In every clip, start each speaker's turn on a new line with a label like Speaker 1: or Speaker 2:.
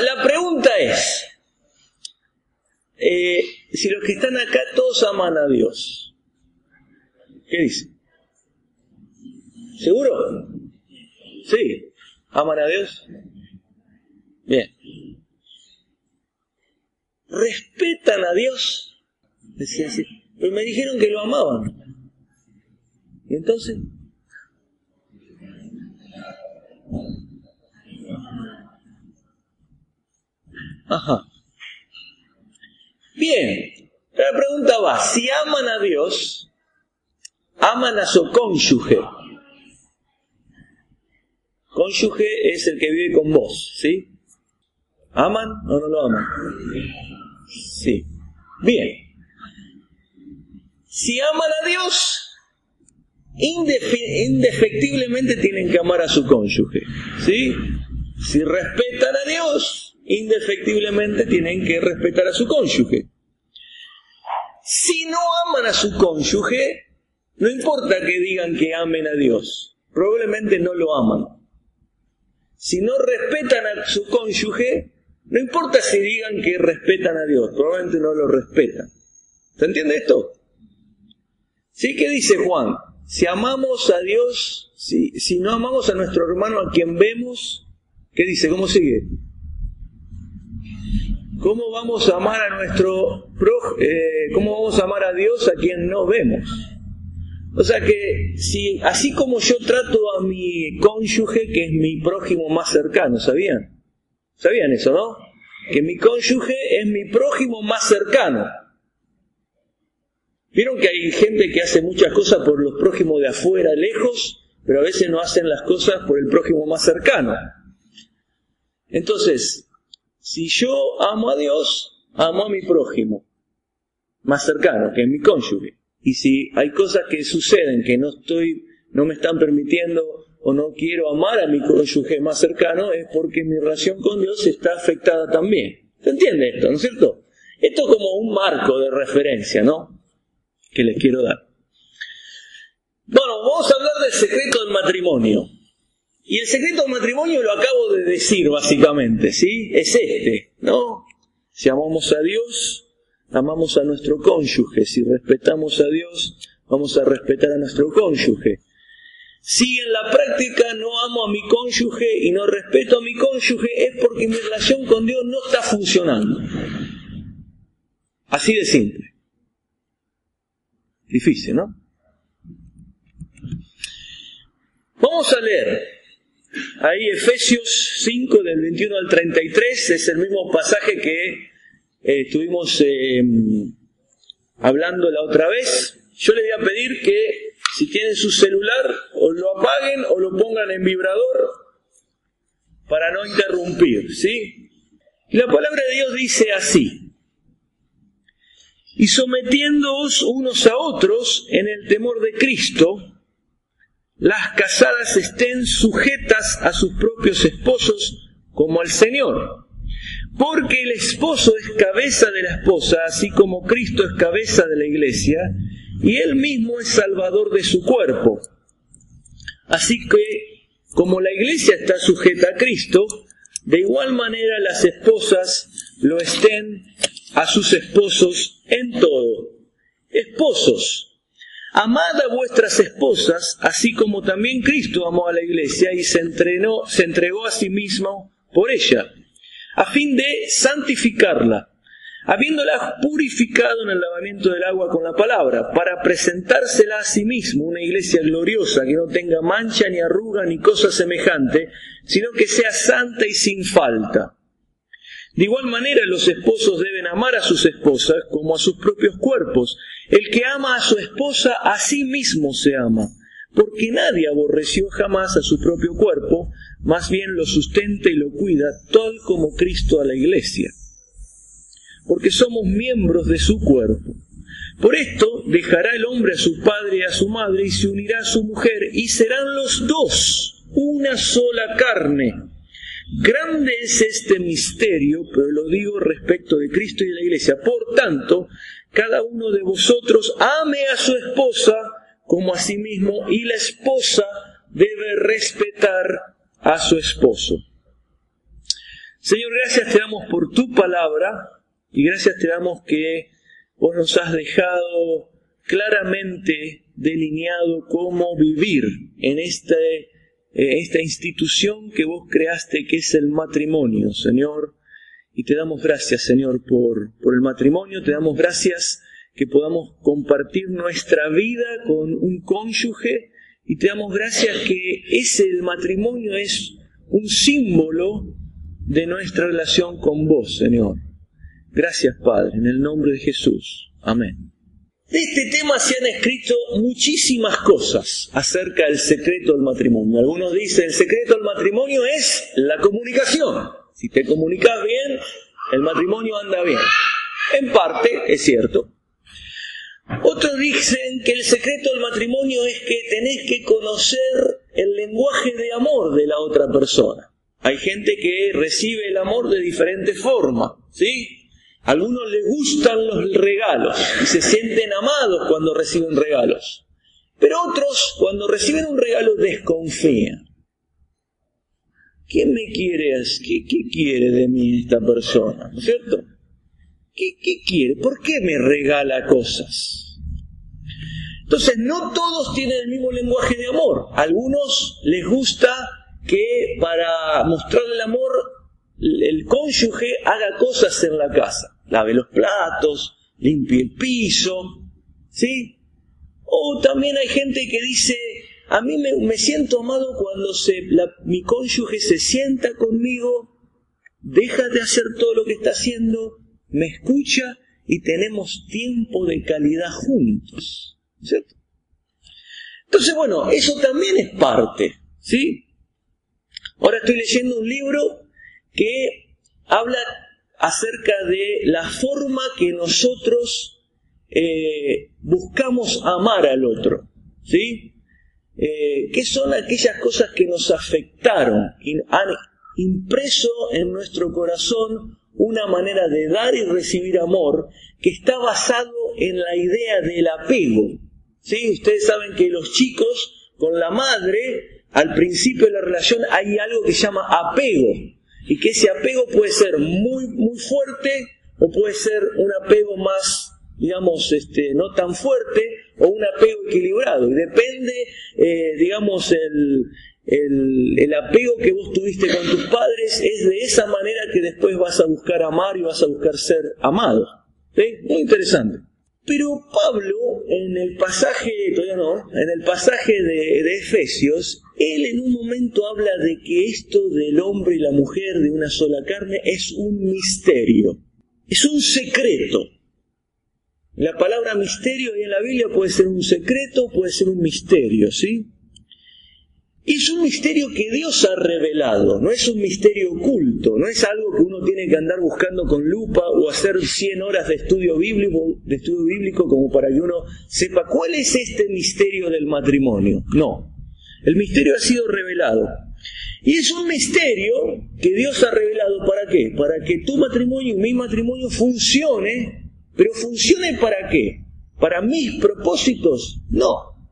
Speaker 1: la pregunta es, eh, si los que están acá todos aman a Dios, ¿qué dice? ¿Seguro? Sí. ¿Aman a Dios? Bien. ¿Respetan a Dios? Pero me dijeron que lo amaban. ¿Y entonces? Ajá. Bien. La pregunta va, si aman a Dios, aman a su cónyuge. Cónyuge es el que vive con vos, ¿sí? ¿Aman o no lo aman? Sí. Bien. Si aman a Dios, indefectiblemente tienen que amar a su cónyuge, ¿sí? Si respetan a Dios, indefectiblemente tienen que respetar a su cónyuge. Si no aman a su cónyuge, no importa que digan que amen a Dios, probablemente no lo aman. Si no respetan a su cónyuge, no importa si digan que respetan a Dios, probablemente no lo respetan. ¿Se entiende esto? ¿Sí? ¿Qué dice Juan? Si amamos a Dios, si, si no amamos a nuestro hermano a quien vemos, ¿qué dice? ¿Cómo sigue? ¿Cómo vamos a amar a nuestro eh, cómo vamos a amar a Dios a quien no vemos? O sea que si así como yo trato a mi cónyuge, que es mi prójimo más cercano, ¿sabían? ¿Sabían eso, no? Que mi cónyuge es mi prójimo más cercano. Vieron que hay gente que hace muchas cosas por los prójimos de afuera, lejos, pero a veces no hacen las cosas por el prójimo más cercano. Entonces, si yo amo a Dios, amo a mi prójimo más cercano, que es mi cónyuge. Y si hay cosas que suceden que no estoy, no me están permitiendo o no quiero amar a mi cónyuge más cercano, es porque mi relación con Dios está afectada también. ¿Se entiende esto, no es cierto? Esto es como un marco de referencia, ¿no? Que les quiero dar. Bueno, vamos a hablar del secreto del matrimonio. Y el secreto del matrimonio lo acabo de decir básicamente, ¿sí? Es este, ¿no? Si amamos a Dios, amamos a nuestro cónyuge. Si respetamos a Dios, vamos a respetar a nuestro cónyuge. Si en la práctica no amo a mi cónyuge y no respeto a mi cónyuge, es porque mi relación con Dios no está funcionando. Así de simple. Difícil, ¿no? Vamos a leer Ahí Efesios 5 del 21 al 33 es el mismo pasaje que eh, estuvimos eh, hablando la otra vez. Yo les voy a pedir que si tienen su celular o lo apaguen o lo pongan en vibrador para no interrumpir, ¿sí? La palabra de Dios dice así: Y sometiéndoos unos a otros en el temor de Cristo, las casadas estén sujetas a sus propios esposos como al Señor. Porque el esposo es cabeza de la esposa, así como Cristo es cabeza de la iglesia, y él mismo es salvador de su cuerpo. Así que, como la iglesia está sujeta a Cristo, de igual manera las esposas lo estén a sus esposos en todo. Esposos, Amad a vuestras esposas, así como también Cristo amó a la iglesia y se, entrenó, se entregó a sí mismo por ella, a fin de santificarla, habiéndola purificado en el lavamiento del agua con la palabra, para presentársela a sí mismo una iglesia gloriosa que no tenga mancha ni arruga ni cosa semejante, sino que sea santa y sin falta. De igual manera los esposos deben amar a sus esposas como a sus propios cuerpos. El que ama a su esposa a sí mismo se ama, porque nadie aborreció jamás a su propio cuerpo, más bien lo sustenta y lo cuida, tal como Cristo a la iglesia. Porque somos miembros de su cuerpo. Por esto dejará el hombre a su padre y a su madre y se unirá a su mujer y serán los dos una sola carne. Grande es este misterio, pero lo digo respecto de Cristo y de la iglesia. Por tanto, cada uno de vosotros ame a su esposa como a sí mismo y la esposa debe respetar a su esposo. Señor, gracias te damos por tu palabra y gracias te damos que vos nos has dejado claramente delineado cómo vivir en este, esta institución que vos creaste, que es el matrimonio, Señor. Y te damos gracias, Señor, por, por el matrimonio, te damos gracias que podamos compartir nuestra vida con un cónyuge y te damos gracias que ese el matrimonio es un símbolo de nuestra relación con vos, Señor. Gracias, Padre, en el nombre de Jesús. Amén. De este tema se han escrito muchísimas cosas acerca del secreto del matrimonio. Algunos dicen el secreto del matrimonio es la comunicación. Si te comunicas bien, el matrimonio anda bien. En parte es cierto. Otros dicen que el secreto del matrimonio es que tenés que conocer el lenguaje de amor de la otra persona. Hay gente que recibe el amor de diferentes formas, ¿sí? Algunos les gustan los regalos y se sienten amados cuando reciben regalos. Pero otros, cuando reciben un regalo, desconfían. ¿Quién me quiere? ¿Qué, qué quiere de mí esta persona? ¿No es cierto? ¿Qué, ¿Qué quiere? ¿Por qué me regala cosas? Entonces, no todos tienen el mismo lenguaje de amor. A algunos les gusta que para mostrar el amor el cónyuge haga cosas en la casa lave los platos, limpie el piso, ¿sí? O también hay gente que dice, a mí me, siento amado cuando se, mi cónyuge se sienta conmigo, deja de hacer todo lo que está haciendo, me escucha y tenemos tiempo de calidad juntos, ¿cierto? Entonces, bueno, eso también es parte, ¿sí? Ahora estoy leyendo un libro que habla acerca de la forma que nosotros eh, buscamos amar al otro, ¿sí? Eh, ¿Qué son aquellas cosas que nos afectaron, y han impreso en nuestro corazón una manera de dar y recibir amor que está basado en la idea del apego? ¿sí? Ustedes saben que los chicos con la madre, al principio de la relación hay algo que se llama apego, y que ese apego puede ser muy, muy fuerte o puede ser un apego más, digamos, este, no tan fuerte o un apego equilibrado. Y depende, eh, digamos, el, el, apego que vos tuviste con tus padres es de esa manera que después vas a buscar amar y vas a buscar ser amado. Muy interesante. Pero Pablo, en el pasaje, todavía no, en el pasaje de, de, Efesios, él en un momento habla de que esto del hombre y la mujer de una sola carne es un misterio, es un secreto. La palabra misterio en la Biblia puede ser un secreto, puede ser un misterio, ¿sí? Es un misterio que Dios ha revelado, no es un misterio oculto, no es algo que uno tiene que andar buscando con lupa o hacer 100 horas de estudio bíblico, de estudio bíblico como para que uno sepa cuál es este misterio del matrimonio. No, el misterio ha sido revelado. Y es un misterio que Dios ha revelado para qué? Para que tu matrimonio y mi matrimonio funcione, pero funcione para qué? ¿Para mis propósitos? No,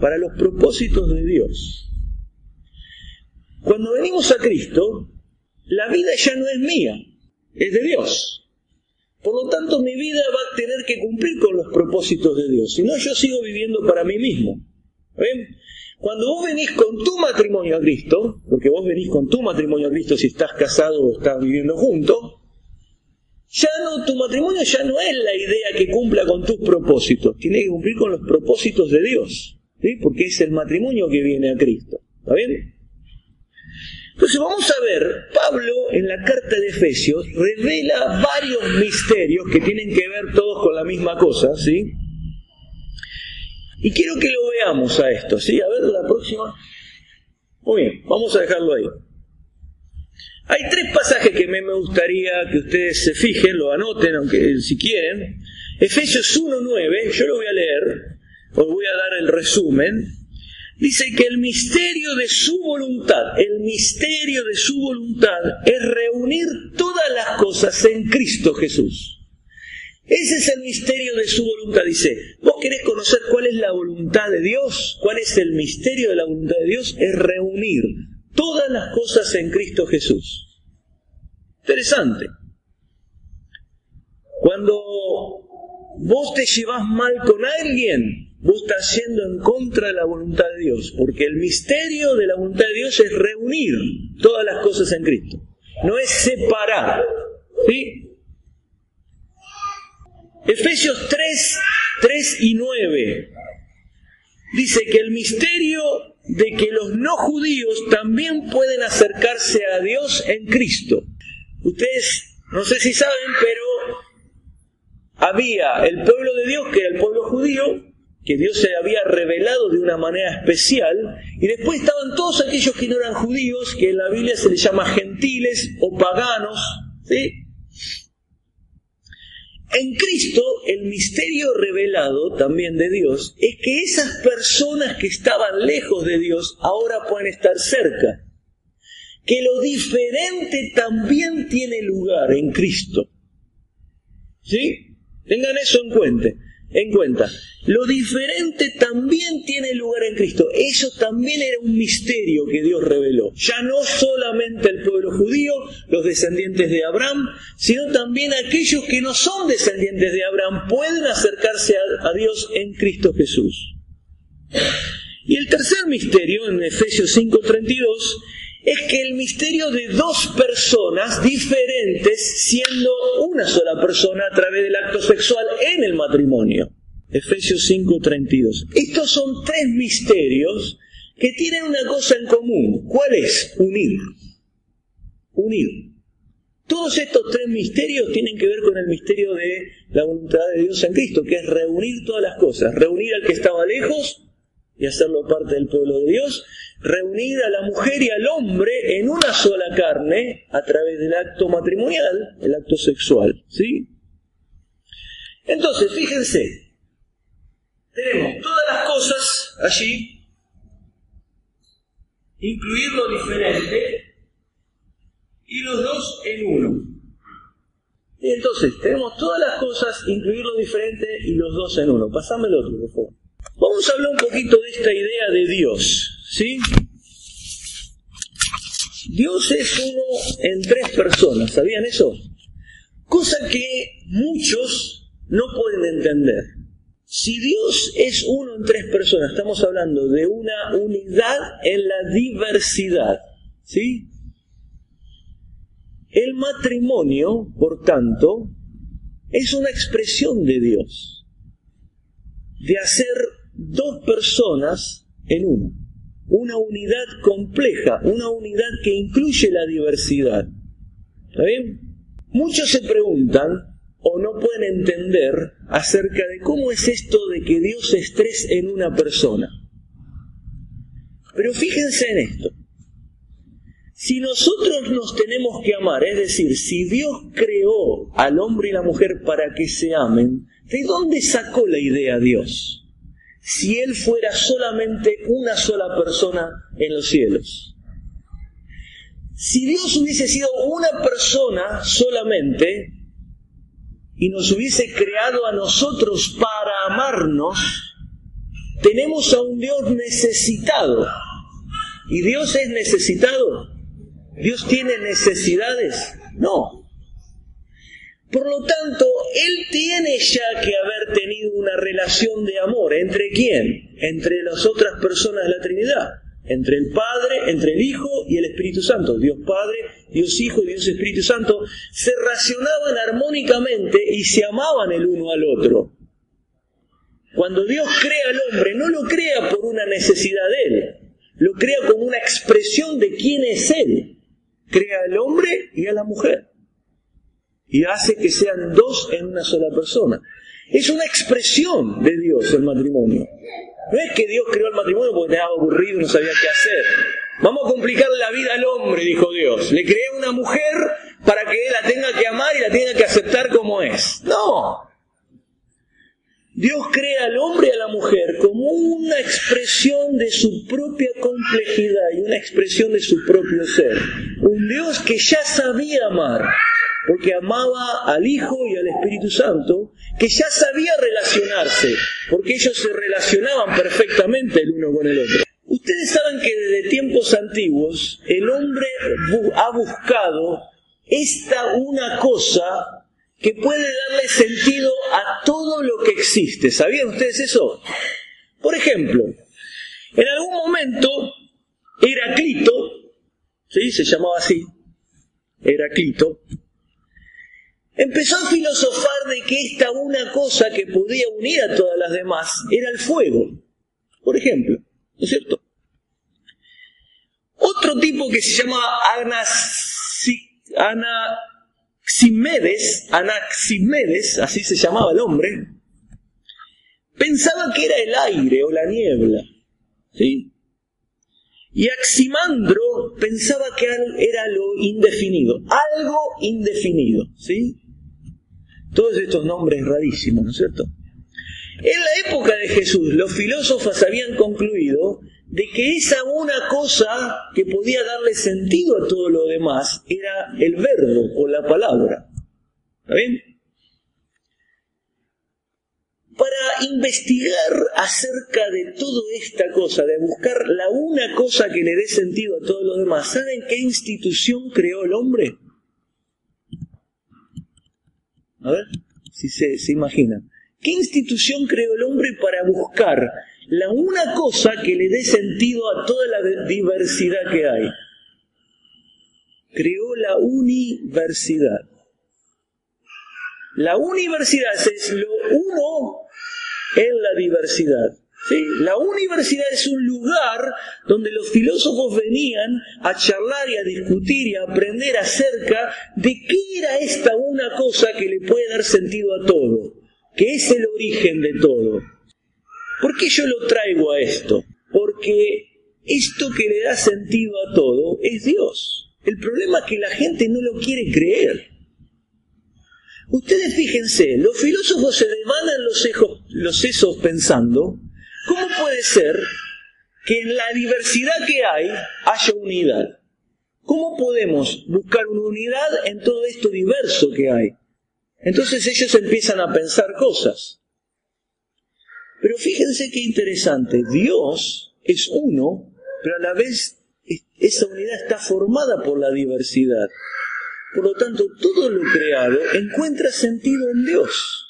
Speaker 1: para los propósitos de Dios. Cuando venimos a Cristo, la vida ya no es mía, es de Dios. Por lo tanto, mi vida va a tener que cumplir con los propósitos de Dios. Si no, yo sigo viviendo para mí mismo. ¿Ven? Cuando vos venís con tu matrimonio a Cristo, porque vos venís con tu matrimonio a Cristo si estás casado o estás viviendo juntos, ya no, tu matrimonio ya no es la idea que cumpla con tus propósitos, tiene que cumplir con los propósitos de Dios, ¿sí? porque es el matrimonio que viene a Cristo. ¿Está bien? Entonces vamos a ver, Pablo en la carta de Efesios revela varios misterios que tienen que ver todos con la misma cosa, ¿sí? Y quiero que lo veamos a esto, ¿sí? A ver la próxima. Muy bien, vamos a dejarlo ahí. Hay tres pasajes que me gustaría que ustedes se fijen, lo anoten, aunque si quieren. Efesios 1.9, yo lo voy a leer, os voy a dar el resumen dice que el misterio de su voluntad, el misterio de su voluntad es reunir todas las cosas en Cristo Jesús. Ese es el misterio de su voluntad. Dice, vos querés conocer cuál es la voluntad de Dios, cuál es el misterio de la voluntad de Dios, es reunir todas las cosas en Cristo Jesús. Interesante. Cuando vos te llevas mal con alguien, vos estás yendo en contra de la voluntad de Dios, porque el misterio de la voluntad de Dios es reunir todas las cosas en Cristo, no es separar. ¿Sí? Efesios 3, 3 y 9 dice que el misterio de que los no judíos también pueden acercarse a Dios en Cristo. Ustedes, no sé si saben, pero había el pueblo de Dios, que era el pueblo judío, que Dios se había revelado de una manera especial, y después estaban todos aquellos que no eran judíos, que en la Biblia se les llama gentiles o paganos, ¿sí? En Cristo, el misterio revelado también de Dios es que esas personas que estaban lejos de Dios ahora pueden estar cerca. Que lo diferente también tiene lugar en Cristo. ¿Sí? Tengan eso en cuenta en cuenta. Lo diferente también tiene lugar en Cristo. Eso también era un misterio que Dios reveló. Ya no solamente el pueblo judío, los descendientes de Abraham, sino también aquellos que no son descendientes de Abraham pueden acercarse a, Dios en Cristo Jesús. Y el tercer misterio, en Efesios 5:32, es que el misterio de dos personas diferentes siendo una sola persona a través del acto sexual en el matrimonio. Efesios 5:32. Estos son tres misterios que tienen una cosa en común. ¿Cuál es? Unir. Unir. Todos estos tres misterios tienen que ver con el misterio de la voluntad de Dios en Cristo, que es reunir todas las cosas. Reunir al que estaba lejos y hacerlo parte del pueblo de Dios, reunir a la mujer y al hombre en una sola carne a través del acto matrimonial, el acto sexual, ¿sí? Entonces, fíjense, tenemos todas las cosas allí, incluir lo diferente y los dos en uno. Entonces, tenemos todas las cosas, incluir lo diferente y los dos en uno. Pasame el otro, por favor. Vamos a hablar un poquito de esta idea de Dios, ¿sí? Dios es uno en tres personas, ¿sabían eso? Cosa que muchos no pueden entender. Si Dios es uno en tres personas, estamos hablando de una unidad en la diversidad, ¿sí? El matrimonio, por tanto, es una expresión de Dios, de hacer dos personas en uno. Una unidad compleja, una unidad que incluye la diversidad. ¿Está bien? Muchos se preguntan o no pueden entender acerca de cómo es esto de que Dios es tres en una persona. Pero fíjense en esto. Si nosotros nos tenemos que amar, es decir, si Dios creó al hombre y la mujer para que se amen, ¿de dónde sacó la idea Dios? Si Él fuera solamente una sola persona en los cielos. Si Dios hubiese sido una persona solamente y nos hubiese creado a nosotros para amarnos, tenemos a un Dios necesitado. ¿Y Dios es necesitado? ¿Dios tiene necesidades? No. Por lo tanto, él tiene ya que haber tenido una relación de amor. ¿Entre quién? Entre las otras personas de la Trinidad. Entre el Padre, entre el Hijo y el Espíritu Santo. Dios Padre, Dios Hijo y Dios Espíritu Santo se relacionaban armónicamente y se amaban el uno al otro. Cuando Dios crea al hombre, no lo crea por una necesidad de él, lo crea como una expresión de quién es él. Crea al hombre y a la mujer y hace que sean dos en una sola persona. Es una expresión de Dios el matrimonio. No es que Dios creó el matrimonio porque estaba aburrido y no sabía qué hacer. Vamos a complicar la vida al hombre, dijo Dios. Le creé una mujer para que él la tenga que amar y la tenga que aceptar como es. No. Dios crea al hombre y a la mujer como una expresión de su propia complejidad y una expresión de su propio ser. Un Dios que ya sabía amar, porque amaba al Hijo y al Espíritu Santo, que ya sabía relacionarse, porque ellos se relacionaban perfectamente el uno con el otro. Ustedes saben que desde tiempos antiguos el hombre ha buscado esta una cosa que puede darle sentido a todo lo que existe. ¿Sabían ustedes eso? Por ejemplo, en algún momento Heraclito, ¿sí? se llamaba así, Heraclito, empezó a filosofar de que esta una cosa que podía unir a todas las demás era el fuego, por ejemplo, ¿no es cierto? Otro tipo que se llama Anaximedes, Anaximedes, así se llamaba el hombre, pensaba que era el aire o la niebla, ¿sí? Y Aximandro pensaba que era lo indefinido, algo indefinido, ¿sí? Todos estos nombres rarísimos, ¿no es cierto? En la época de Jesús, los filósofos habían concluido de que esa una cosa que podía darle sentido a todo lo demás era el verbo o la palabra. ¿Está bien? Para investigar acerca de toda esta cosa, de buscar la una cosa que le dé sentido a todo lo demás, ¿saben qué institución creó el hombre? A ver, si se, se. ¿Qué institución creó el hombre para buscar la una cosa que le dé sentido a toda la diversidad que hay? Creó la universidad. La universidad es lo uno en la diversidad. La universidad es un lugar donde los filósofos venían a charlar y a discutir y a aprender acerca de qué era esta una cosa que le puede dar sentido a todo, que es el origen de todo. ¿Por qué yo lo traigo a esto? Porque esto que le da sentido a todo es Dios. El problema es que la gente no lo quiere creer. Ustedes fíjense, los filósofos se devanan los sesos pensando ¿Cómo puede ser que en la diversidad que hay haya unidad? ¿Cómo podemos buscar una unidad en todo esto diverso que hay? Entonces ellos empiezan a pensar cosas. Pero fíjense qué interesante, Dios es uno, pero a la vez esa unidad está formada por la diversidad. Por lo tanto, todo lo creado encuentra sentido en Dios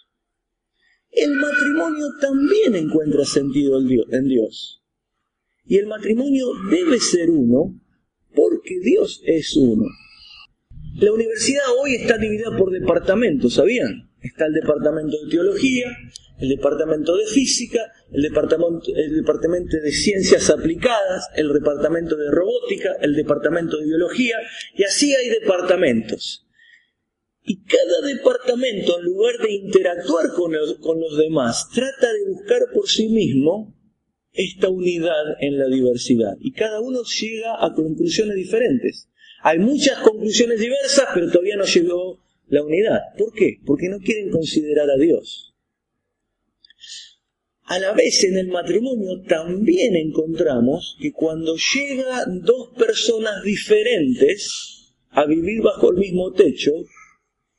Speaker 1: el matrimonio también encuentra sentido en Dios. Y el matrimonio debe ser uno porque Dios es uno. La universidad hoy está dividida por departamentos, ¿sabían? Está el departamento de teología, el departamento de física, el departamento, el departamento de ciencias aplicadas, el departamento de robótica, el departamento de biología, y así hay departamentos. Y cada departamento, en lugar de interactuar con los, demás, trata de buscar por sí mismo esta unidad en la diversidad. Y cada uno llega a conclusiones diferentes. Hay muchas conclusiones diversas, pero todavía no llegó la unidad. ¿Por qué? Porque no quieren considerar a Dios. A la vez en el matrimonio también encontramos que cuando llegan dos personas diferentes a vivir bajo el mismo techo,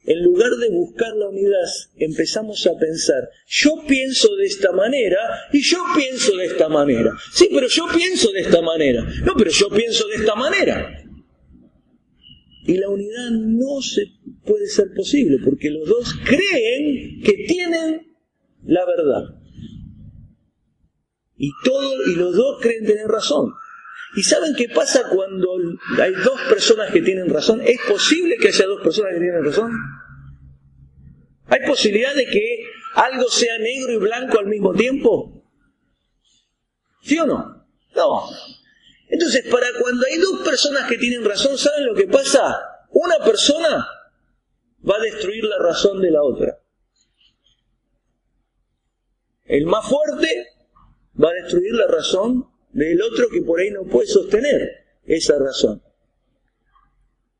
Speaker 1: en lugar de buscar la unidad, empezamos a pensar, yo pienso de esta manera y yo pienso de esta manera. Sí, pero yo pienso de esta manera. No, pero yo pienso de esta manera. Y la unidad no se puede ser posible porque los dos creen que tienen la verdad. Y todo, y los dos creen tener razón. ¿Y saben qué pasa cuando hay dos personas que tienen razón? ¿Es posible que haya dos personas que tienen razón? ¿Hay posibilidad de que algo sea negro y blanco al mismo tiempo? ¿Sí o no? No. Entonces, para cuando hay dos personas que tienen razón, ¿saben lo que pasa? Una persona va a destruir la razón de la otra. El más fuerte va a destruir la razón del otro que por ahí no puede sostener esa razón.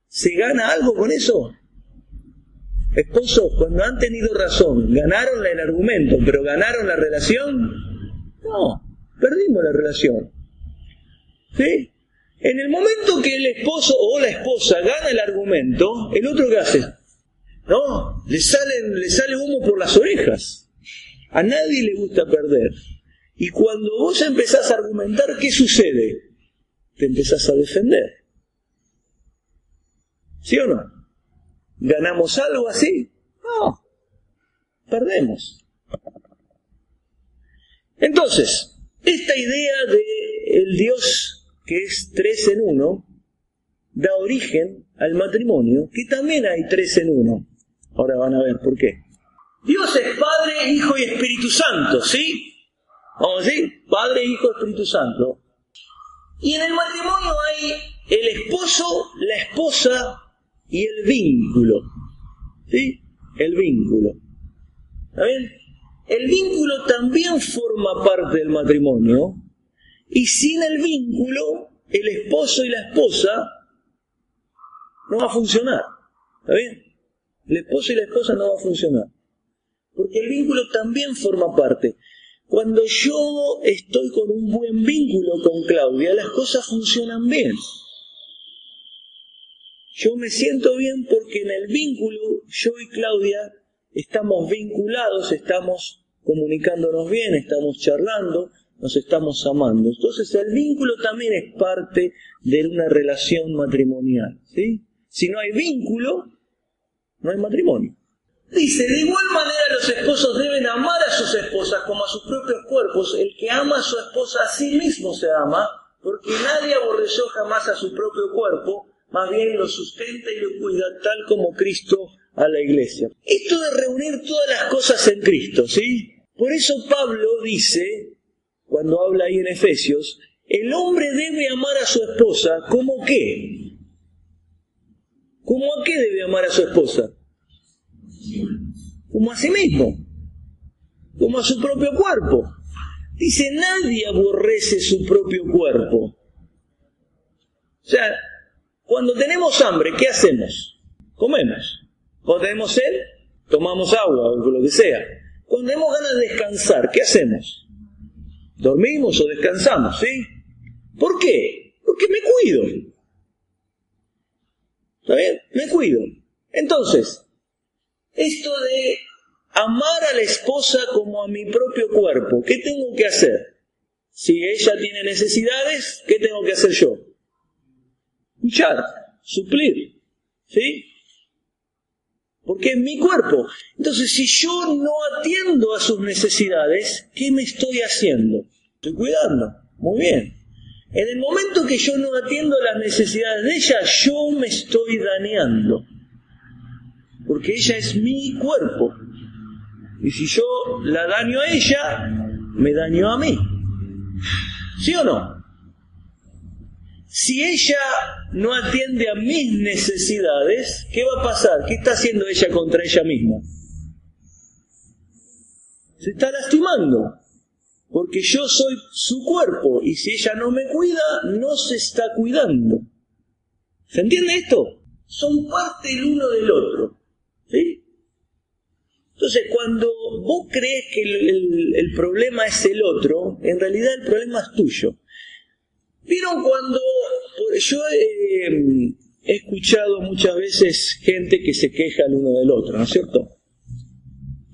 Speaker 1: ¿Se gana algo con eso? Esposos, cuando han tenido razón, ¿ganaron el argumento, pero ganaron la relación? No, perdimos la relación. ¿Sí? En el momento que el esposo o la esposa gana el argumento, ¿el otro qué hace? No, le, salen, le sale humo por las orejas. A nadie le gusta perder. Y cuando vos empezás a argumentar, ¿qué sucede? Te empezás a defender. ¿Sí o no? ¿Ganamos algo así? No, perdemos. Entonces, esta idea de el Dios que es tres en uno da origen al matrimonio, que también hay tres en uno. Ahora van a ver por qué. Dios es Padre, Hijo y Espíritu Santo, ¿sí? Vamos a decir, Padre, Hijo, Espíritu Santo. Y en el matrimonio hay el esposo, la esposa y el vínculo. ¿Sí? El vínculo. ¿Está bien? El vínculo también forma parte del matrimonio y sin el vínculo, el esposo y la esposa no va a funcionar. ¿Está bien? El esposo y la esposa no va a funcionar. Porque el vínculo también forma parte. Cuando yo estoy con un buen vínculo con Claudia, las cosas funcionan bien. Yo me siento bien porque en el vínculo yo y Claudia estamos vinculados, estamos comunicándonos bien, estamos charlando, nos estamos amando. Entonces el vínculo también es parte de una relación matrimonial. ¿sí? Si no hay vínculo, no hay matrimonio. Dice, de igual manera los esposos deben amar a sus esposas como a sus propios cuerpos. El que ama a su esposa a sí mismo se ama, porque nadie aborreció jamás a su propio cuerpo, más bien lo sustenta y lo cuida tal como Cristo a la iglesia. Esto de reunir todas las cosas en Cristo, ¿sí? Por eso Pablo dice, cuando habla ahí en Efesios, el hombre debe amar a su esposa como qué? ¿Cómo a qué debe amar a su esposa? como a sí mismo, como a su propio cuerpo. Dice, nadie aborrece su propio cuerpo. O sea, cuando tenemos hambre, ¿qué hacemos? Comemos. Cuando tenemos sed, tomamos agua o lo que sea. Cuando tenemos ganas de descansar, ¿qué hacemos? Dormimos o descansamos, ¿sí? ¿Por qué? Porque me cuido. ¿Está bien? Me cuido. Entonces, esto de amar a la esposa como a mi propio cuerpo, ¿qué tengo que hacer? Si ella tiene necesidades, ¿qué tengo que hacer yo? Escuchar, suplir, ¿sí? Porque es mi cuerpo. Entonces, si yo no atiendo a sus necesidades, ¿qué me estoy haciendo? Estoy cuidando. Muy bien. En el momento que yo no atiendo las necesidades de ella, yo me estoy dañando porque ella es mi cuerpo. Y si yo la daño a ella, me daño a mí. ¿Sí o no? Si ella no atiende a mis necesidades, ¿qué va a pasar? ¿Qué está haciendo ella contra ella misma? Se está lastimando, porque yo soy su cuerpo y si ella no me cuida, no se está cuidando. ¿Se entiende esto? Son parte el uno del otro. ¿Sí? Entonces, cuando vos crees que el, problema es el otro, en realidad el problema es tuyo. ¿Vieron cuando yo eh, he escuchado muchas veces gente que se queja el uno del otro, ¿no es cierto?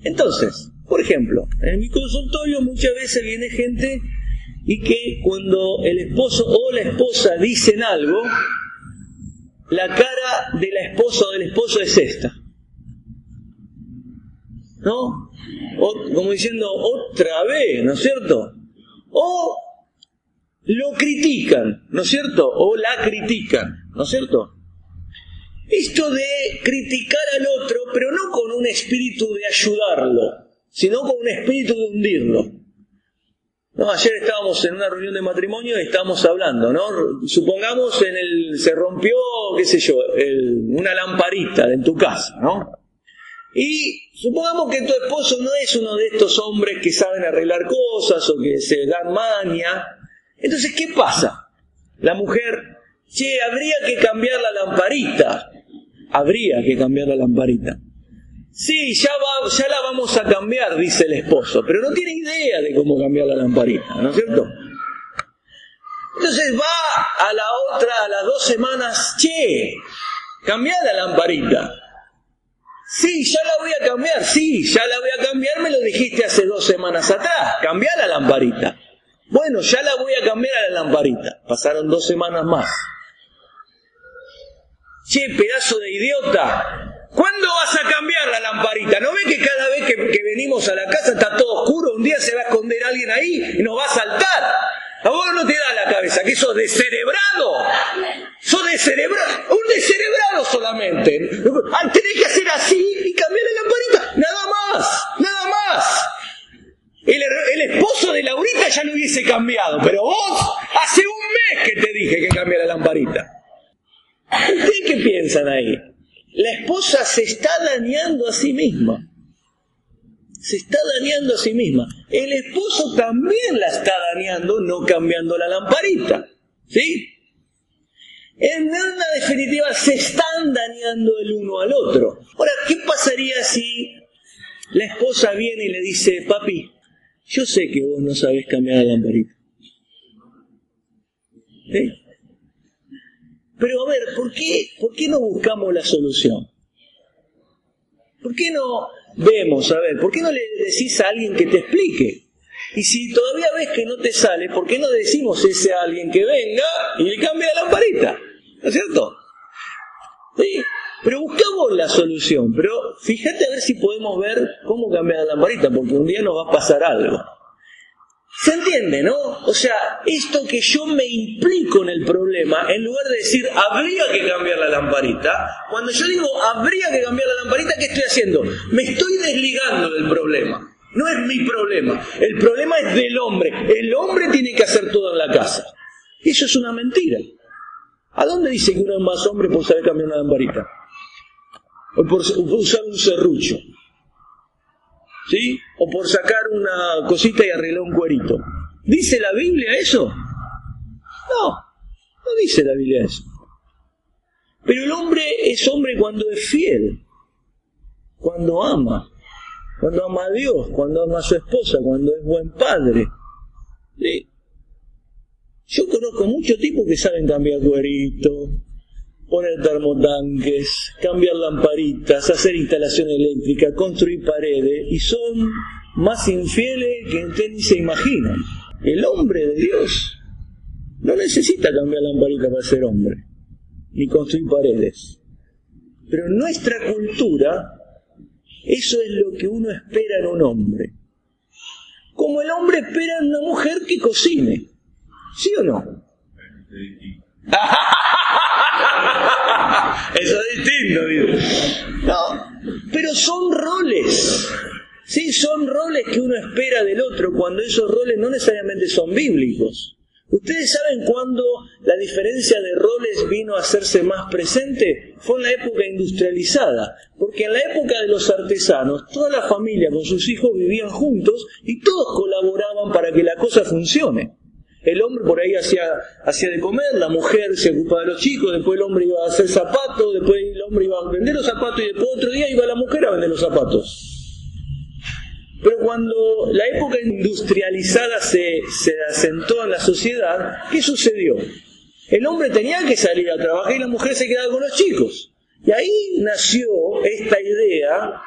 Speaker 1: Entonces, por ejemplo, en mi consultorio muchas veces viene gente y que cuando el esposo o la esposa dicen algo, la cara de la esposa o del esposo es esta. ¿no? como diciendo otra vez, ¿no es cierto? O lo critican, ¿no es cierto? O la critican, ¿no es cierto? Esto de criticar al otro, pero no con un espíritu de ayudarlo, sino con un espíritu de hundirlo. ¿No? Ayer estábamos en una reunión de matrimonio y estábamos hablando, ¿no? Supongamos en el se rompió, qué sé yo, una lamparita en tu casa, ¿no? Y supongamos que tu esposo no es uno de estos hombres que saben arreglar cosas o que se dan maña. Entonces, ¿qué pasa? La mujer, che, habría que cambiar la lamparita. Habría que cambiar la lamparita. Sí, ya, va, ya la vamos a cambiar, dice el esposo, pero no tiene idea de cómo cambiar la lamparita, ¿no es cierto? Entonces va a la otra, a las dos semanas, che, cambia la lamparita. Sí, ya la voy a cambiar, sí, ya la voy a cambiar, me lo dijiste hace dos semanas atrás, cambia la lamparita. Bueno, ya la voy a cambiar a la lamparita. Pasaron dos semanas más. Che, pedazo de idiota. ¿Cuándo vas a cambiar la lamparita? ¿No ves que cada vez que, venimos a la casa está todo oscuro? Un día se va a esconder alguien ahí y nos va a saltar. A vos no te da la cabeza, que sos descerebrado. Sos descerebrado, un descerebrado solamente. Tenés que hacer así y cambiar la lamparita. Nada más, nada más. El, esposo de Laurita ya no hubiese cambiado, pero vos hace un mes que te dije que cambie la lamparita. ¿Ustedes qué piensan ahí? La esposa se está dañando a sí misma se está dañando a sí misma. El esposo también la está dañando no cambiando la lamparita. ¿Sí? En una definitiva se están dañando el uno al otro. Ahora, ¿qué pasaría si la esposa viene y le dice, papi, yo sé que vos no sabés cambiar la lamparita. ¿Sí? Pero a ver, ¿por qué, ¿por qué no buscamos la solución? ¿Por qué no vemos, a ver, ¿por qué no le decís a alguien que te explique? Y si todavía ves que no te sale, ¿por qué no decimos ese a alguien que venga y le cambie la lamparita? ¿No es cierto? ¿Sí? Pero la solución, pero fíjate a ver si podemos ver cómo cambiar la lamparita, porque un día nos va a pasar algo. ¿Se entiende, no? O sea, esto que yo me implico en el problema, en lugar de decir habría que cambiar la lamparita, cuando yo digo habría que cambiar la lamparita, ¿qué estoy haciendo? Me estoy desligando del problema. No es mi problema. El problema es del hombre. El hombre tiene que hacer todo en la casa. Eso es una mentira. ¿A dónde dice que uno es más hombre por saber cambiar una lamparita? O por usar un serrucho. ¿sí? O por sacar una cosita y arreglar un cuerito. ¿Dice la Biblia eso? No, no dice la Biblia eso. Pero el hombre es hombre cuando es fiel, cuando ama, cuando ama a Dios, cuando ama a su esposa, cuando es buen padre. ¿sí? Yo conozco muchos tipos que saben cambiar cuerito, poner termotanques, cambiar lamparitas, hacer instalación eléctrica, construir paredes, y son más infieles que usted ni se imagina. El hombre de Dios no necesita cambiar lamparita para ser hombre, ni construir paredes. Pero en nuestra cultura, eso es lo que uno espera en un hombre. Como el hombre espera en una mujer que cocine. ¿Sí o no? Eso es distinto, No, pero son roles. Sí, son roles que uno espera del otro cuando esos roles no necesariamente son bíblicos. ¿Ustedes saben cuándo la diferencia de roles vino a hacerse más presente? Fue en la época industrializada, porque en la época de los artesanos, toda la familia con sus hijos vivían juntos y todos colaboraban para que la cosa funcione. El hombre por ahí hacía, hacía de comer, la mujer se ocupaba de los chicos, después el hombre iba a hacer zapatos, después el hombre iba a vender los zapatos y después otro día iba la mujer a vender los zapatos. Pero cuando la época industrializada se, se asentó en la sociedad, ¿qué sucedió? El hombre tenía que salir a trabajar y la mujer se quedaba con los chicos. Y ahí nació esta idea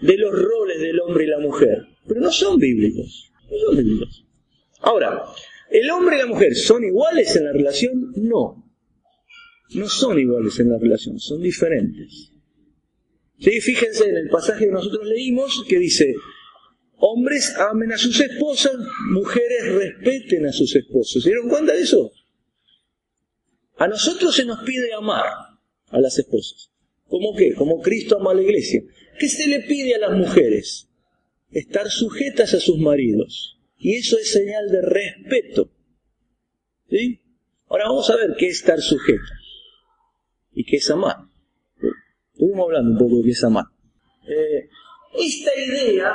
Speaker 1: de los roles del hombre y la mujer. Pero no son bíblicos. No son bíblicos. Ahora, ¿El hombre y la mujer son iguales en la relación? No. No son iguales en la relación, son diferentes. ¿Sí? Fíjense en el pasaje que nosotros leímos que dice, hombres amen a sus esposas, mujeres respeten a sus esposos. ¿Se dieron cuenta de eso? A nosotros se nos pide amar a las esposas. ¿Cómo qué? Como Cristo ama a la iglesia. ¿Qué se le pide a las mujeres? Estar sujetas a sus maridos. Y eso es señal de respeto. ¿Sí? Ahora vamos a ver qué es estar sujeto y qué es amar. Estuvimos hablando un poco de qué es amar. Eh, esta idea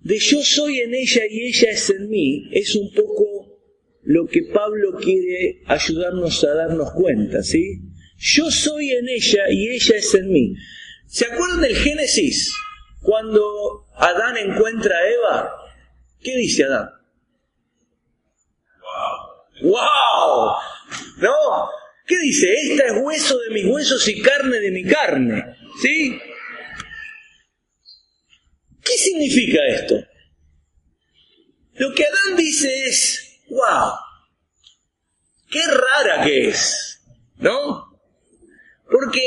Speaker 1: de yo soy en ella y ella es en mí es un poco lo que Pablo quiere ayudarnos a darnos cuenta, ¿sí? Yo soy en ella y ella es en mí. ¿Se acuerdan del Génesis? Cuando Adán encuentra a Eva, ¿Qué dice Adán? ¡Wow! ¡Wow! ¿No? ¿Qué dice? Esta es hueso de mis huesos y carne de mi carne. ¿Sí? ¿Qué significa esto? Lo que Adán dice es, wow, qué rara que es, ¿no? Porque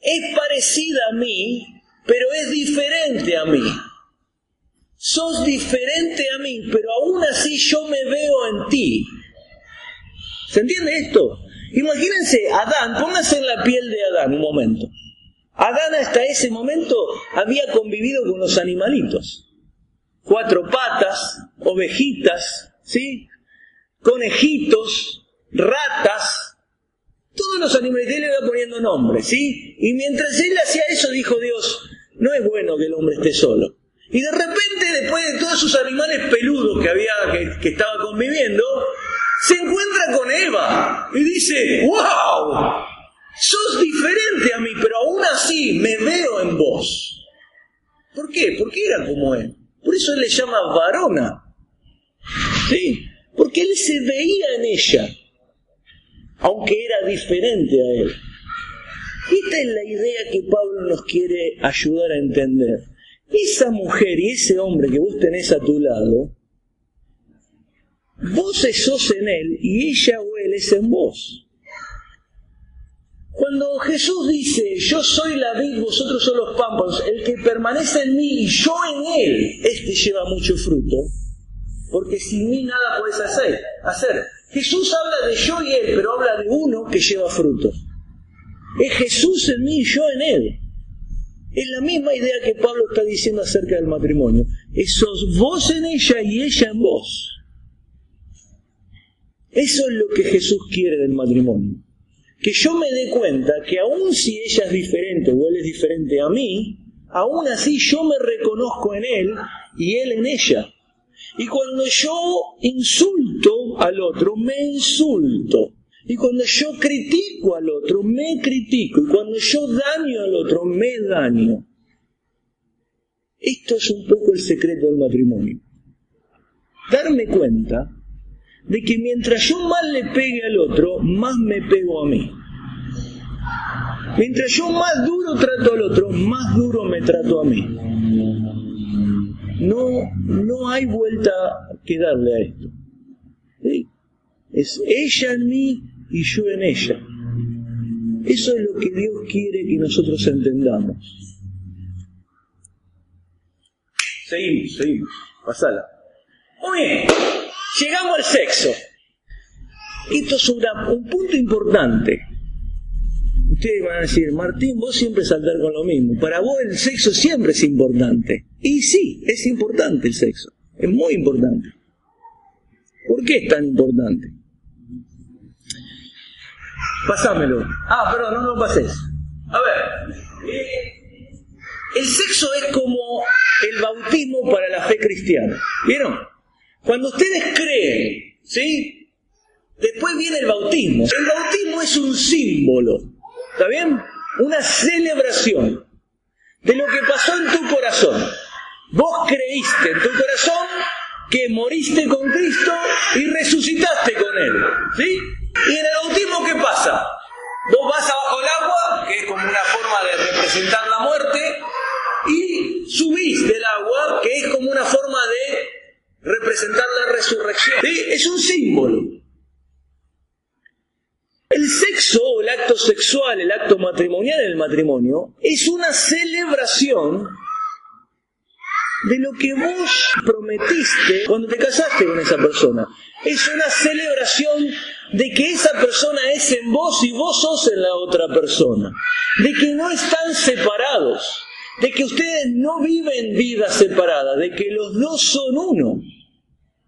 Speaker 1: es parecida a mí, pero es diferente a mí. Sos diferente a mí, pero aún así yo me veo en ti. ¿Se entiende esto? Imagínense, Adán, pónganse en la piel de Adán un momento. Adán hasta ese momento había convivido con los animalitos. Cuatro patas, ovejitas, ¿sí? Conejitos, ratas, todos los animales, él le iba poniendo nombres, ¿sí? Y mientras él hacía eso, dijo Dios, no es bueno que el hombre esté solo. Y de repente, después de todos sus animales peludos que había, que, que estaba conviviendo, se encuentra con Eva y dice, wow, sos diferente a mí, pero aún así me veo en vos. ¿Por qué? Porque era como él. Por eso él le llama varona. ¿Sí? Porque él se veía en ella, aunque era diferente a él. Esta es la idea que Pablo nos quiere ayudar a entender. Esa mujer y ese hombre que vos tenés a tu lado, vos sos en él y ella o él es en vos. Cuando Jesús dice, yo soy la vid, vosotros son los pámpanos, el que permanece en mí y yo en él, este lleva mucho fruto, porque sin mí nada puedes hacer. hacer. Jesús habla de yo y él, pero habla de uno que lleva fruto. Es Jesús en mí y yo en él. Es la misma idea que Pablo está diciendo acerca del matrimonio. Esos vos en ella y ella en vos. Eso es lo que Jesús quiere del matrimonio. Que yo me dé cuenta que aun si ella es diferente o él es diferente a mí, aún así yo me reconozco en él y él en ella. Y cuando yo insulto al otro, me insulto. Y cuando yo critico al otro, me critico. Y cuando yo daño al otro, me daño. Esto es un poco el secreto del matrimonio. Darme cuenta de que mientras yo más le pegue al otro, más me pego a mí. Mientras yo más duro trato al otro, más duro me trato a mí. No, no hay vuelta que darle a esto. Es ella en mí y yo en ella. Eso es lo que Dios quiere que nosotros entendamos. Seguimos, seguimos. Pasala. Muy bien. Llegamos al sexo. Esto es un punto importante. Ustedes van a decir, Martín, vos siempre saltar con lo mismo. Para vos el sexo siempre es importante. Y sí, es importante el sexo. Es muy importante. ¿Por qué es tan importante? Pasámelo. Ah, perdón, no lo pases. A ver. Eh, el sexo es como el bautismo para la fe cristiana. ¿Vieron? Cuando ustedes creen, ¿sí? Después viene el bautismo. El bautismo es un símbolo, ¿está bien? Una celebración de lo que pasó en tu corazón. Vos creíste en tu corazón que moriste con Cristo y resucitaste con Él, ¿sí? Y en el bautismo, ¿qué pasa? Vos vas abajo del agua, que es como una forma de representar la muerte, y subís del agua, que es como una forma de representar la resurrección. Es un símbolo. El sexo, el acto sexual, el acto matrimonial en el matrimonio, es una celebración de lo que vos prometiste cuando te casaste con esa persona. Es una celebración de que esa persona es en vos y vos sos en la otra persona. De que no están separados. De que ustedes no viven vidas separadas. De que los dos son uno.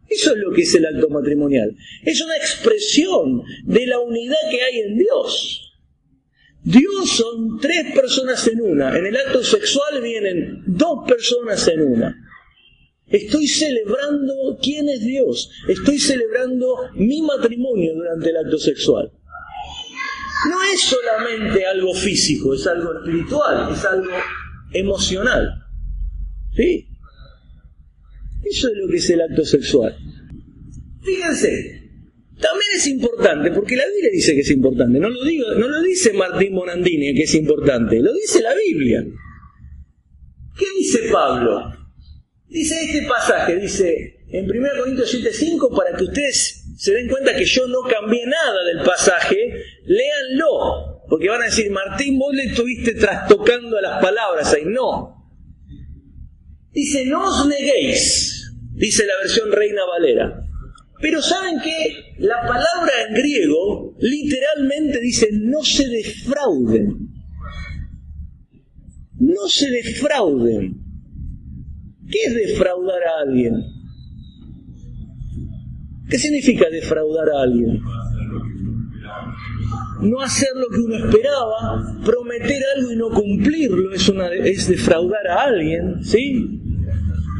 Speaker 1: Eso es lo que es el acto matrimonial. Es una expresión de la unidad que hay en Dios. Dios son tres personas en una. En el acto sexual vienen dos personas en una. Estoy celebrando quién es Dios. Estoy celebrando mi matrimonio durante el acto sexual. No es solamente algo físico, es algo espiritual, es algo emocional. ¿Sí? Eso es lo que es el acto sexual. Fíjense, también es importante, porque la Biblia dice que es importante. No lo, digo, no lo dice Martín Bonandini que es importante, lo dice la Biblia. ¿Qué dice Pablo? Dice este pasaje, dice en 1 Corintios 7:5, para que ustedes se den cuenta que yo no cambié nada del pasaje, léanlo, porque van a decir, Martín, vos le estuviste trastocando las palabras ahí. No. Dice, no os neguéis, dice la versión Reina Valera. Pero saben que la palabra en griego literalmente dice no se defrauden. No se defrauden. ¿Qué es defraudar a alguien? ¿Qué significa defraudar a alguien? No hacer lo que uno esperaba, prometer algo y no cumplirlo es, una, es defraudar a alguien, ¿sí?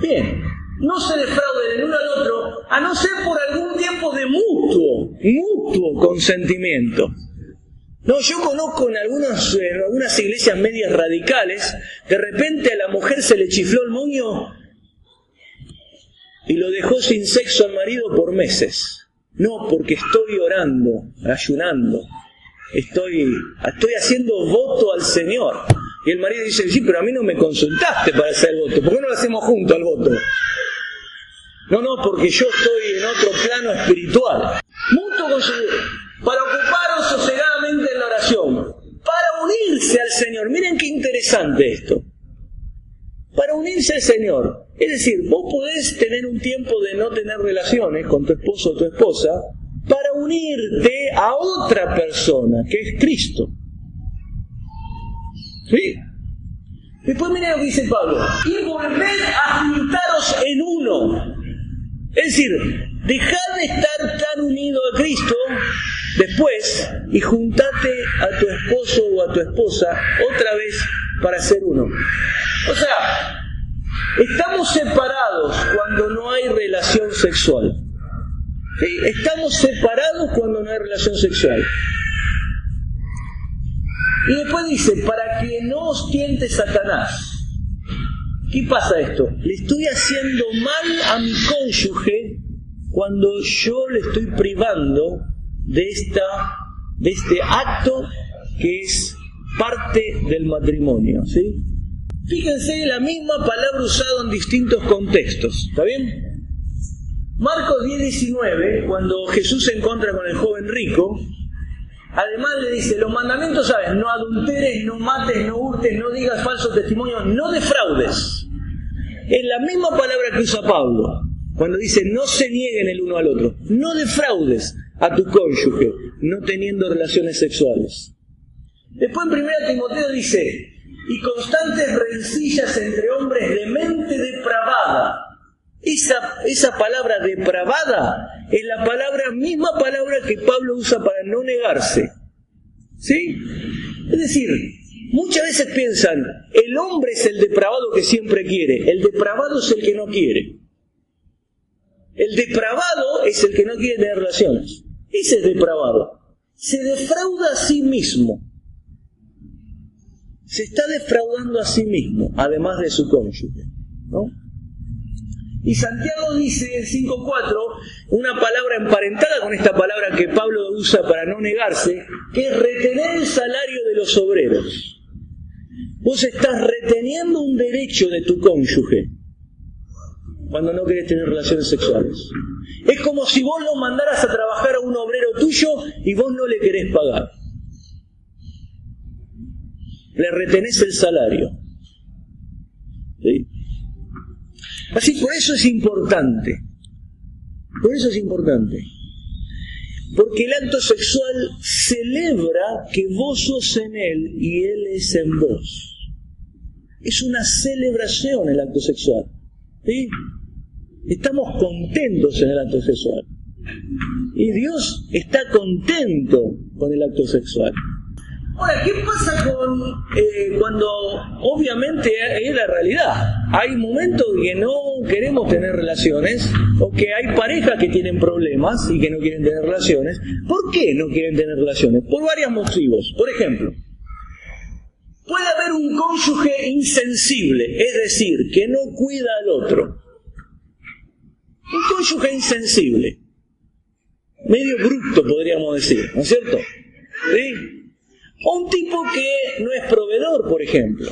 Speaker 1: Bien, no se defrauden el uno al otro, a no ser por algún tiempo de mutuo, mutuo consentimiento. No, yo conozco en algunas, en algunas iglesias medias radicales, de repente a la mujer se le chifló el moño y lo dejó sin sexo al marido por meses. No, porque estoy orando, ayunando, estoy, estoy haciendo voto al Señor. Y el marido dice, sí, pero a mí no me consultaste para hacer el voto, ¿por qué no lo hacemos juntos al voto? No, no, porque yo estoy en otro plano espiritual. Mutuo para ocuparos sosegadamente en la oración, para unirse al Señor. Miren qué interesante esto. Para unirse al Señor. Es decir, vos podés tener un tiempo de no tener relaciones con tu esposo o tu esposa para unirte a otra persona, que es Cristo. ¿Sí? Después miren lo que dice Pablo. Y volved a juntaros en uno es decir, deja de estar tan unido a Cristo después y juntate a tu esposo o a tu esposa otra vez para ser uno. O sea, estamos separados cuando no hay relación sexual. Estamos separados cuando no hay relación sexual. Y después dice, para que no os tiente Satanás. ¿Qué pasa esto? Le estoy haciendo mal a mi cónyuge cuando yo le estoy privando de, esta, de este acto que es parte del matrimonio. ¿sí? Fíjense la misma palabra usada en distintos contextos. ¿Está bien? Marcos 10, 19, cuando Jesús se encuentra con el joven rico, además le dice, los mandamientos, ¿sabes? No adulteres, no mates, no hurtes, no digas falso testimonio, no defraudes. Es la misma palabra que usa Pablo, cuando dice no se nieguen el uno al otro. No defraudes a tu cónyuge no teniendo relaciones sexuales. Después en 1 Timoteo dice, y constantes rencillas entre hombres de mente depravada. Esa, esa palabra depravada es la palabra, misma palabra que Pablo usa para no negarse. ¿Sí? Es decir, Muchas veces piensan, el hombre es el depravado que siempre quiere, el depravado es el que no quiere. El depravado es el que no quiere tener relaciones. Ese es depravado. Se defrauda a sí mismo. Se está defraudando a sí mismo, además de su cónyuge. ¿no? Y Santiago dice en 5.4 una palabra emparentada con esta palabra que Pablo usa para no negarse, que es retener el salario de los obreros. Vos estás reteniendo un derecho de tu cónyuge cuando no querés tener relaciones sexuales. Es como si vos lo mandaras a trabajar a un obrero tuyo y vos no le querés pagar. Le retenés el salario. Así, por eso es importante. Por eso es importante. Porque el acto sexual celebra que vos sos en él y él es en vos. Es una celebración el acto sexual. ¿sí? Estamos contentos en el acto sexual. Y Dios está contento con el acto sexual. Ahora, ¿qué pasa con eh, cuando obviamente es la realidad? Hay momentos que no queremos tener relaciones o que hay parejas que tienen problemas y que no quieren tener relaciones. ¿Por qué no quieren tener relaciones? Por varios motivos. Por ejemplo, Puede haber un cónyuge insensible, es decir, que no cuida al otro. Un cónyuge insensible. Medio bruto, podríamos decir, ¿no es cierto? O un tipo que no es proveedor, por ejemplo.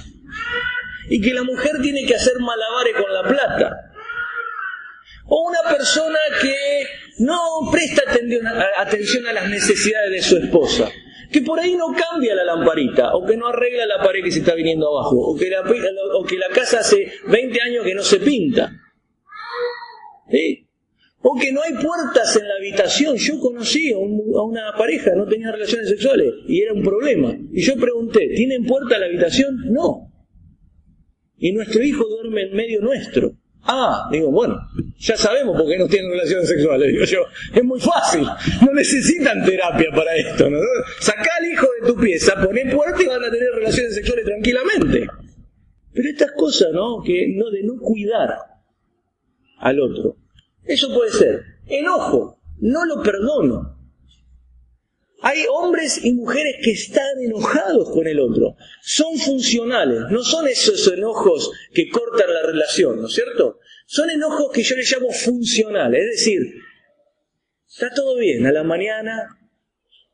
Speaker 1: Y que la mujer tiene que hacer malabares con la plata. O una persona que no presta atención a las necesidades de su esposa que por ahí no cambia la lamparita, o que no arregla la pared que se está viniendo abajo, o que la, o que la casa hace 20 años que no se pinta. ¿Sí? O que no hay puertas en la habitación. Yo conocí a, una pareja, no tenía relaciones sexuales y era un problema. Y yo pregunté, ¿tienen puerta en la habitación? No. Y nuestro hijo duerme en medio nuestro. Ah, digo, bueno, ya sabemos por qué no tienen relaciones sexuales. Digo yo, es muy fácil, no necesitan terapia para esto. ¿no? Sacá al hijo de tu pieza, poné puerta y van a tener relaciones sexuales tranquilamente. Pero estas cosas, ¿no? Que no de no cuidar al otro. Eso puede ser. Enojo, no lo perdono. Hay hombres y mujeres que están enojados con el otro. Son funcionales, no son esos enojos que cortan la relación, ¿no es cierto? Son enojos que yo les llamo funcionales, es decir, está todo bien, a la mañana,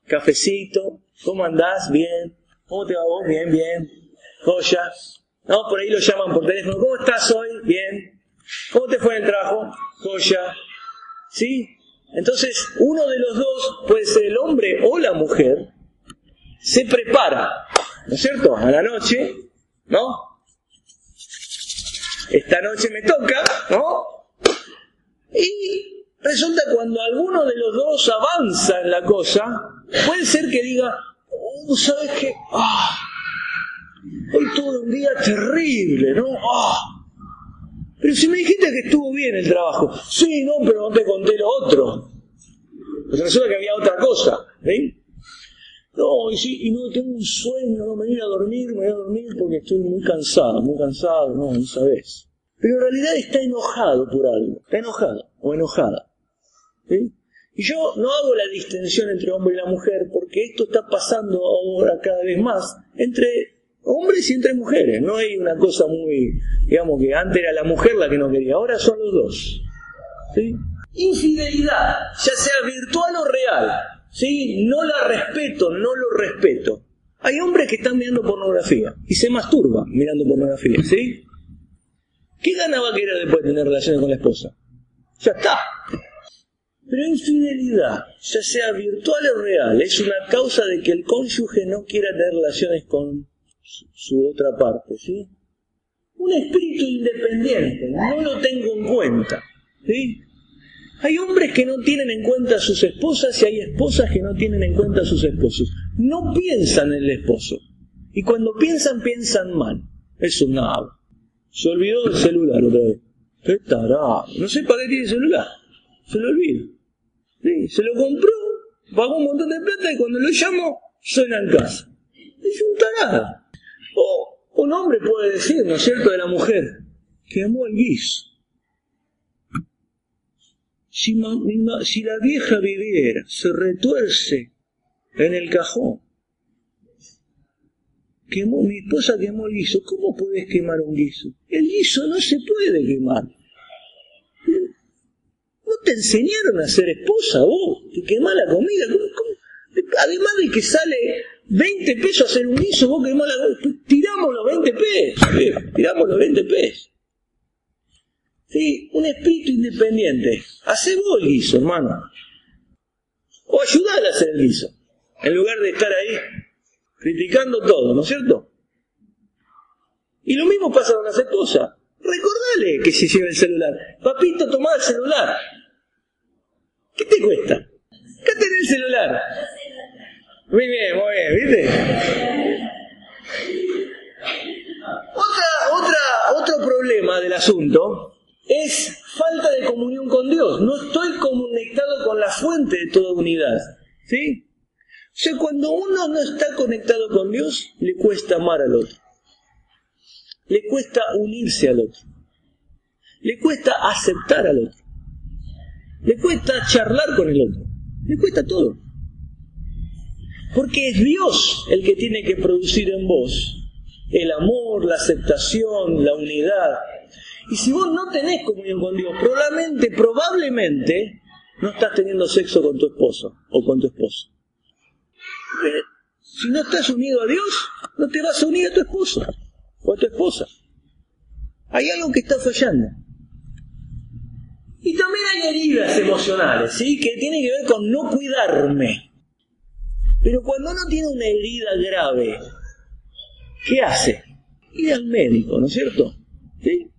Speaker 1: cafecito, ¿cómo andás? Bien, ¿cómo te va vos? Bien, bien, joya. No, por ahí lo llaman por teléfono, ¿cómo estás hoy? Bien. ¿Cómo te fue el trabajo? Joya. ¿Sí? Entonces, uno de los dos, puede ser el hombre o la mujer, se prepara, ¿no es cierto? A la noche, ¿no? Esta noche me toca, ¿no? Y resulta cuando alguno de los dos avanza en la cosa, puede ser que diga, oh, ¿sabes qué? Ah, hoy tuve un día terrible, ¿no? Ah, pero si me dijiste que estuvo bien el trabajo. Sí, no, pero no te conté lo otro. Pues resulta que había otra cosa. ¿sí? No, y, sí, y no tengo un sueño, no me voy a dormir, me voy a dormir porque estoy muy cansado, muy cansado, no, no sabes. Pero en realidad está enojado por algo, está enojado o enojada. ¿sí? Y yo no hago la distinción entre hombre y la mujer porque esto está pasando ahora cada vez más entre hombres y entre mujeres. No hay una cosa muy, digamos que antes era la mujer la que no quería, ahora son los dos. ¿sí? Infidelidad, ya sea virtual o real, ¿sí? no la respeto, no lo respeto. Hay hombres que están mirando pornografía y se masturban mirando pornografía, ¿sí? ¿Qué gana va a querer después de tener relaciones con la esposa? Ya está. Pero infidelidad, ya sea virtual o real, es una causa de que el cónyuge no quiera tener relaciones con su otra parte, ¿sí? Un espíritu independiente, no lo tengo en cuenta, ¿sí? Hay hombres que no tienen en cuenta a sus esposas y hay esposas que no tienen en cuenta a sus esposos. No piensan en el esposo. Y cuando piensan, piensan mal. Es un nabo. Se olvidó del celular otra vez. ¿Qué tarado? No sé para qué tiene celular. Se lo olvida. ¿Sí? Se lo compró, pagó un montón de plata y cuando lo llamo, suena en casa. Es un tarado. O un hombre puede decir, ¿no es cierto?, de la mujer, que amó el guiso. Si, la vieja viviera, se retuerce en el cajón. Quemó, mi esposa quemó el guiso. ¿Cómo puedes quemar un guiso? El guiso no se puede quemar. ¿No te enseñaron a ser esposa vos? Que quemás la comida. Además de que sale 20 pesos hacer un guiso, vos quemás la Tiramos los 20 pesos. Tiramos los 20 pesos. ¿Sí? Un espíritu independiente. Hace vos el guiso, hermano. O ayudar a hacer el guiso. En lugar de estar ahí criticando todo, ¿no es cierto? Y lo mismo pasa con las esposas. Recordale que se lleva el celular. Papito, toma el celular. ¿Qué te cuesta? ¿Qué tenés el celular? Muy bien, muy bien, ¿viste? Otra, otra, otro problema del asunto es falta de comunión con Dios. No estoy conectado con la fuente de toda unidad. ¿Sí? O sea, cuando uno no está conectado con Dios, le cuesta amar al otro. Le cuesta unirse al otro. Le cuesta aceptar al otro. Le cuesta charlar con el otro. Le cuesta todo. Porque es Dios el que tiene que producir en vos el amor, la aceptación, la unidad, y si vos no tenés comunión con Dios, probablemente, probablemente, no estás teniendo sexo con tu esposo o con tu esposo. si no estás unido a Dios, no te vas a unir a tu esposo o a tu esposa. Hay algo que está fallando. Y también hay heridas emocionales, ¿sí? Que tienen que ver con no cuidarme. Pero cuando uno tiene una herida grave, ¿qué hace? Ir al médico, ¿no es cierto? ¿Sí?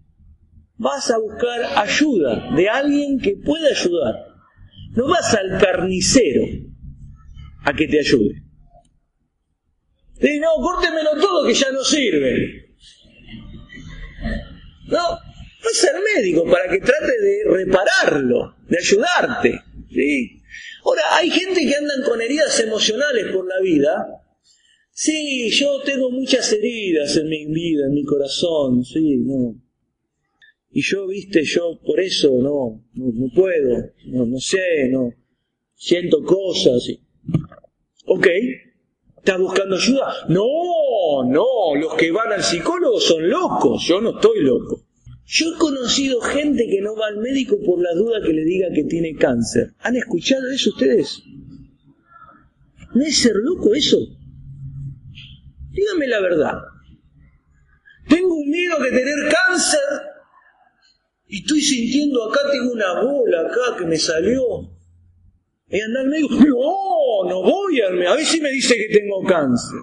Speaker 1: Vas a buscar ayuda de alguien que pueda ayudar. No vas al carnicero a que te ayude. no, córtemelo todo que ya no sirve. No, vas al médico para que trate de repararlo, de ayudarte. ¿sí? Ahora, hay gente que andan con heridas emocionales por la vida. Sí, yo tengo muchas heridas en mi vida, en mi corazón, sí, no. Y yo, viste, yo por eso no, no, puedo, no, no sé, no, siento cosas. Y... Ok, ¿estás buscando ayuda? No, no, los que van al psicólogo son locos, yo no estoy loco. Yo he conocido gente que no va al médico por la duda que le diga que tiene cáncer. ¿Han escuchado eso ustedes? ¿No es ser loco eso? Dígame la verdad. Tengo un miedo de tener cáncer y estoy sintiendo acá, tengo una bola acá que me salió. Y anda al médico, no, no voy médico. A ver si me dice que tengo cáncer.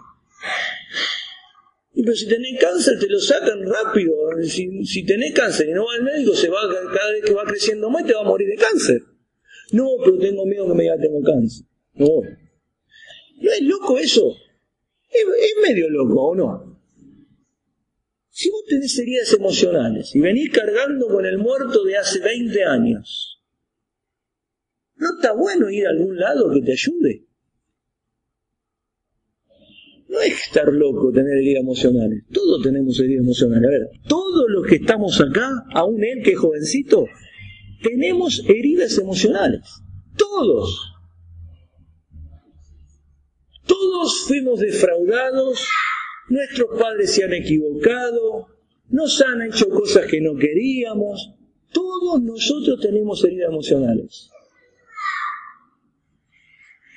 Speaker 1: Pero si tenés cáncer te lo sacan rápido. Si, si tenés cáncer y no va al médico, se va cada vez que va creciendo más te va a morir de cáncer. No, pero tengo miedo que me diga tengo cáncer. No voy. ¿No es loco eso? Es, medio loco, ¿o no? Si vos tenés heridas emocionales y venís cargando con el muerto de hace 20 años, ¿no está bueno ir a algún lado que te ayude? No es estar loco tener heridas emocionales. Todos tenemos heridas emocionales. A ver, todos los que estamos acá, aún él que es jovencito, tenemos heridas emocionales. Todos. Todos fuimos defraudados, nuestros padres se han equivocado, nos han hecho cosas que no queríamos. Todos nosotros tenemos heridas emocionales.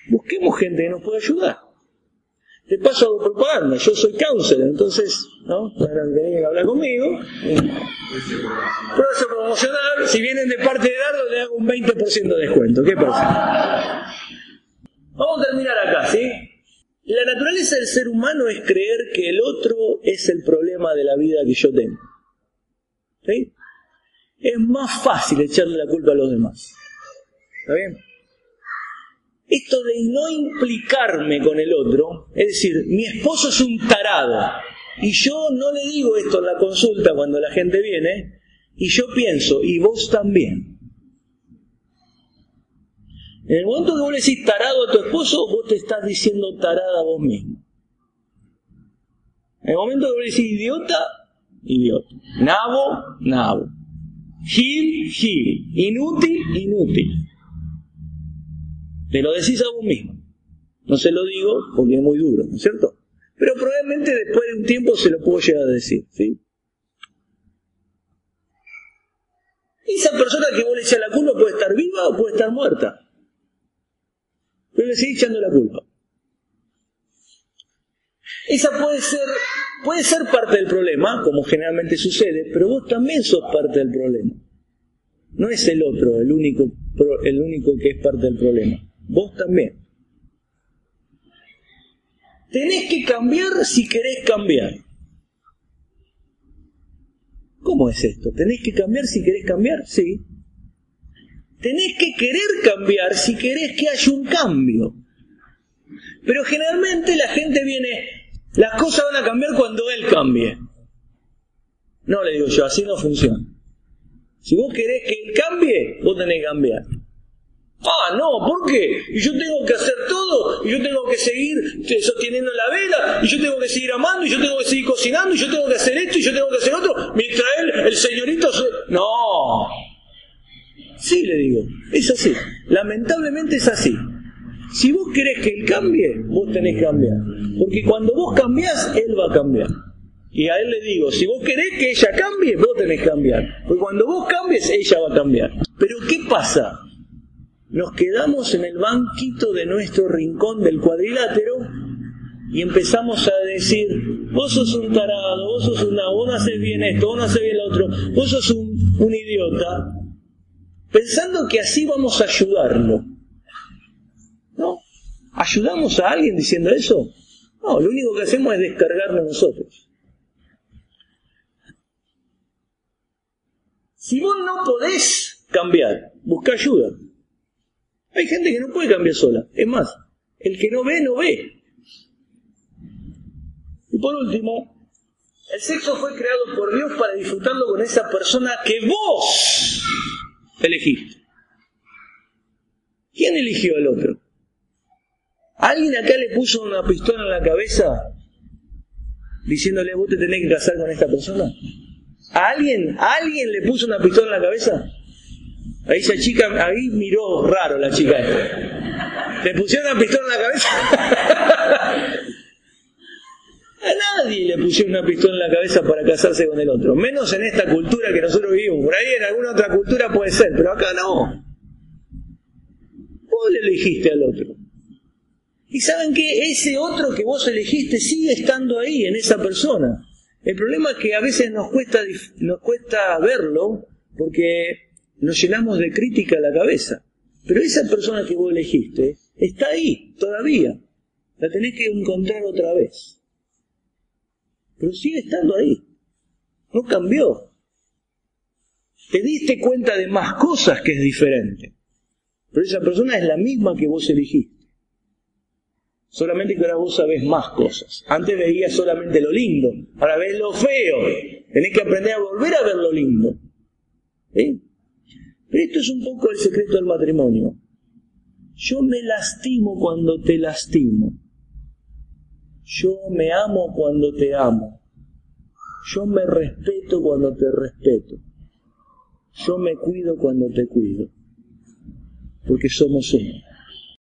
Speaker 1: Busquemos gente que nos pueda ayudar. De paso hago propaganda, yo soy counselor, entonces, ¿no? Para que hablar conmigo. Proceso promocional, si vienen de parte de Dardo le hago un 20% de descuento. ¿Qué pasa? Vamos a terminar acá, ¿sí? La naturaleza del ser humano es creer que el otro es el problema de la vida que yo tengo. ¿Sí? Es más fácil echarle la culpa a los demás. ¿Está bien? Esto de no implicarme con el otro, es decir, mi esposo es un tarado, y yo no le digo esto en la consulta cuando la gente viene, y yo pienso, y vos también. En el momento que vos le decís tarado a tu esposo, vos te estás diciendo tarada a vos mismo. En el momento que vos le decís idiota, idiota. Nabo, nabo. Gil, gil. Inútil, inútil. Lo decís a vos mismo. No se lo digo porque es muy duro, ¿no es cierto? Pero probablemente después de un tiempo se lo puedo llegar a decir, ¿sí? Esa persona que vos le echas la culpa puede estar viva o puede estar muerta. Pero le seguís echando la culpa. Esa puede ser, puede ser parte del problema, como generalmente sucede, pero vos también sos parte del problema. No es el otro el único, el único que es parte del problema. Vos también. Tenés que cambiar si querés cambiar. ¿Cómo es esto? ¿Tenés que cambiar si querés cambiar? Sí. Tenés que querer cambiar si querés que haya un cambio. Pero generalmente la gente viene, las cosas van a cambiar cuando él cambie. No le digo yo, así no funciona. Si vos querés que él cambie, vos tenés que cambiar. Ah, no, ¿por qué? Y yo tengo que hacer todo, y yo tengo que seguir sosteniendo la vela, y yo tengo que seguir amando, y yo tengo que seguir cocinando, y yo tengo que hacer esto, y yo tengo que hacer otro, mientras él, el señorito se... No. Sí, le digo, es así. Lamentablemente es así. Si vos querés que él cambie, vos tenés que cambiar. Porque cuando vos cambiás, él va a cambiar. Y a él le digo, si vos querés que ella cambie, vos tenés que cambiar. Porque cuando vos cambies, ella va a cambiar. Pero ¿qué pasa? Nos quedamos en el banquito de nuestro rincón del cuadrilátero y empezamos a decir, vos sos un tarado, vos sos una, vos no haces bien esto, vos no haces bien lo otro, vos sos un, un idiota, pensando que así vamos a ayudarlo. ¿No? ¿Ayudamos a alguien diciendo eso? No, lo único que hacemos es descargarnos nosotros. Si vos no podés cambiar, busca ayuda. Hay gente que no puede cambiar sola. Es más, el que no ve, no ve. Y por último, el sexo fue creado por Dios para disfrutarlo con esa persona que vos elegiste. ¿Quién eligió al otro? ¿Alguien acá le puso una pistola en la cabeza diciéndole vos te tenés que casar con esta persona? ¿A alguien, alguien le puso una pistola en la cabeza? Ahí esa chica, ahí miró raro la chica esta. ¿Le pusieron una pistola en la cabeza? A nadie le pusieron una pistola en la cabeza para casarse con el otro, menos en esta cultura que nosotros vivimos. Por ahí en alguna otra cultura puede ser, pero acá no. Vos le elegiste al otro. Y saben que ese otro que vos elegiste sigue estando ahí, en esa persona. El problema es que a veces nos cuesta, nos cuesta verlo porque nos llenamos de crítica a la cabeza. Pero esa persona que vos elegiste está ahí, todavía. La tenés que encontrar otra vez. Pero sigue estando ahí. No cambió. Te diste cuenta de más cosas que es diferente. Pero esa persona es la misma que vos elegiste. Solamente que ahora vos sabés más cosas. Antes veías solamente lo lindo, ahora ves lo feo. Tenés que aprender a volver a ver lo lindo. Pero esto es un poco el secreto del matrimonio. Yo me lastimo cuando te lastimo. Yo me amo cuando te amo. Yo me respeto cuando te respeto. Yo me cuido cuando te cuido. Porque somos uno.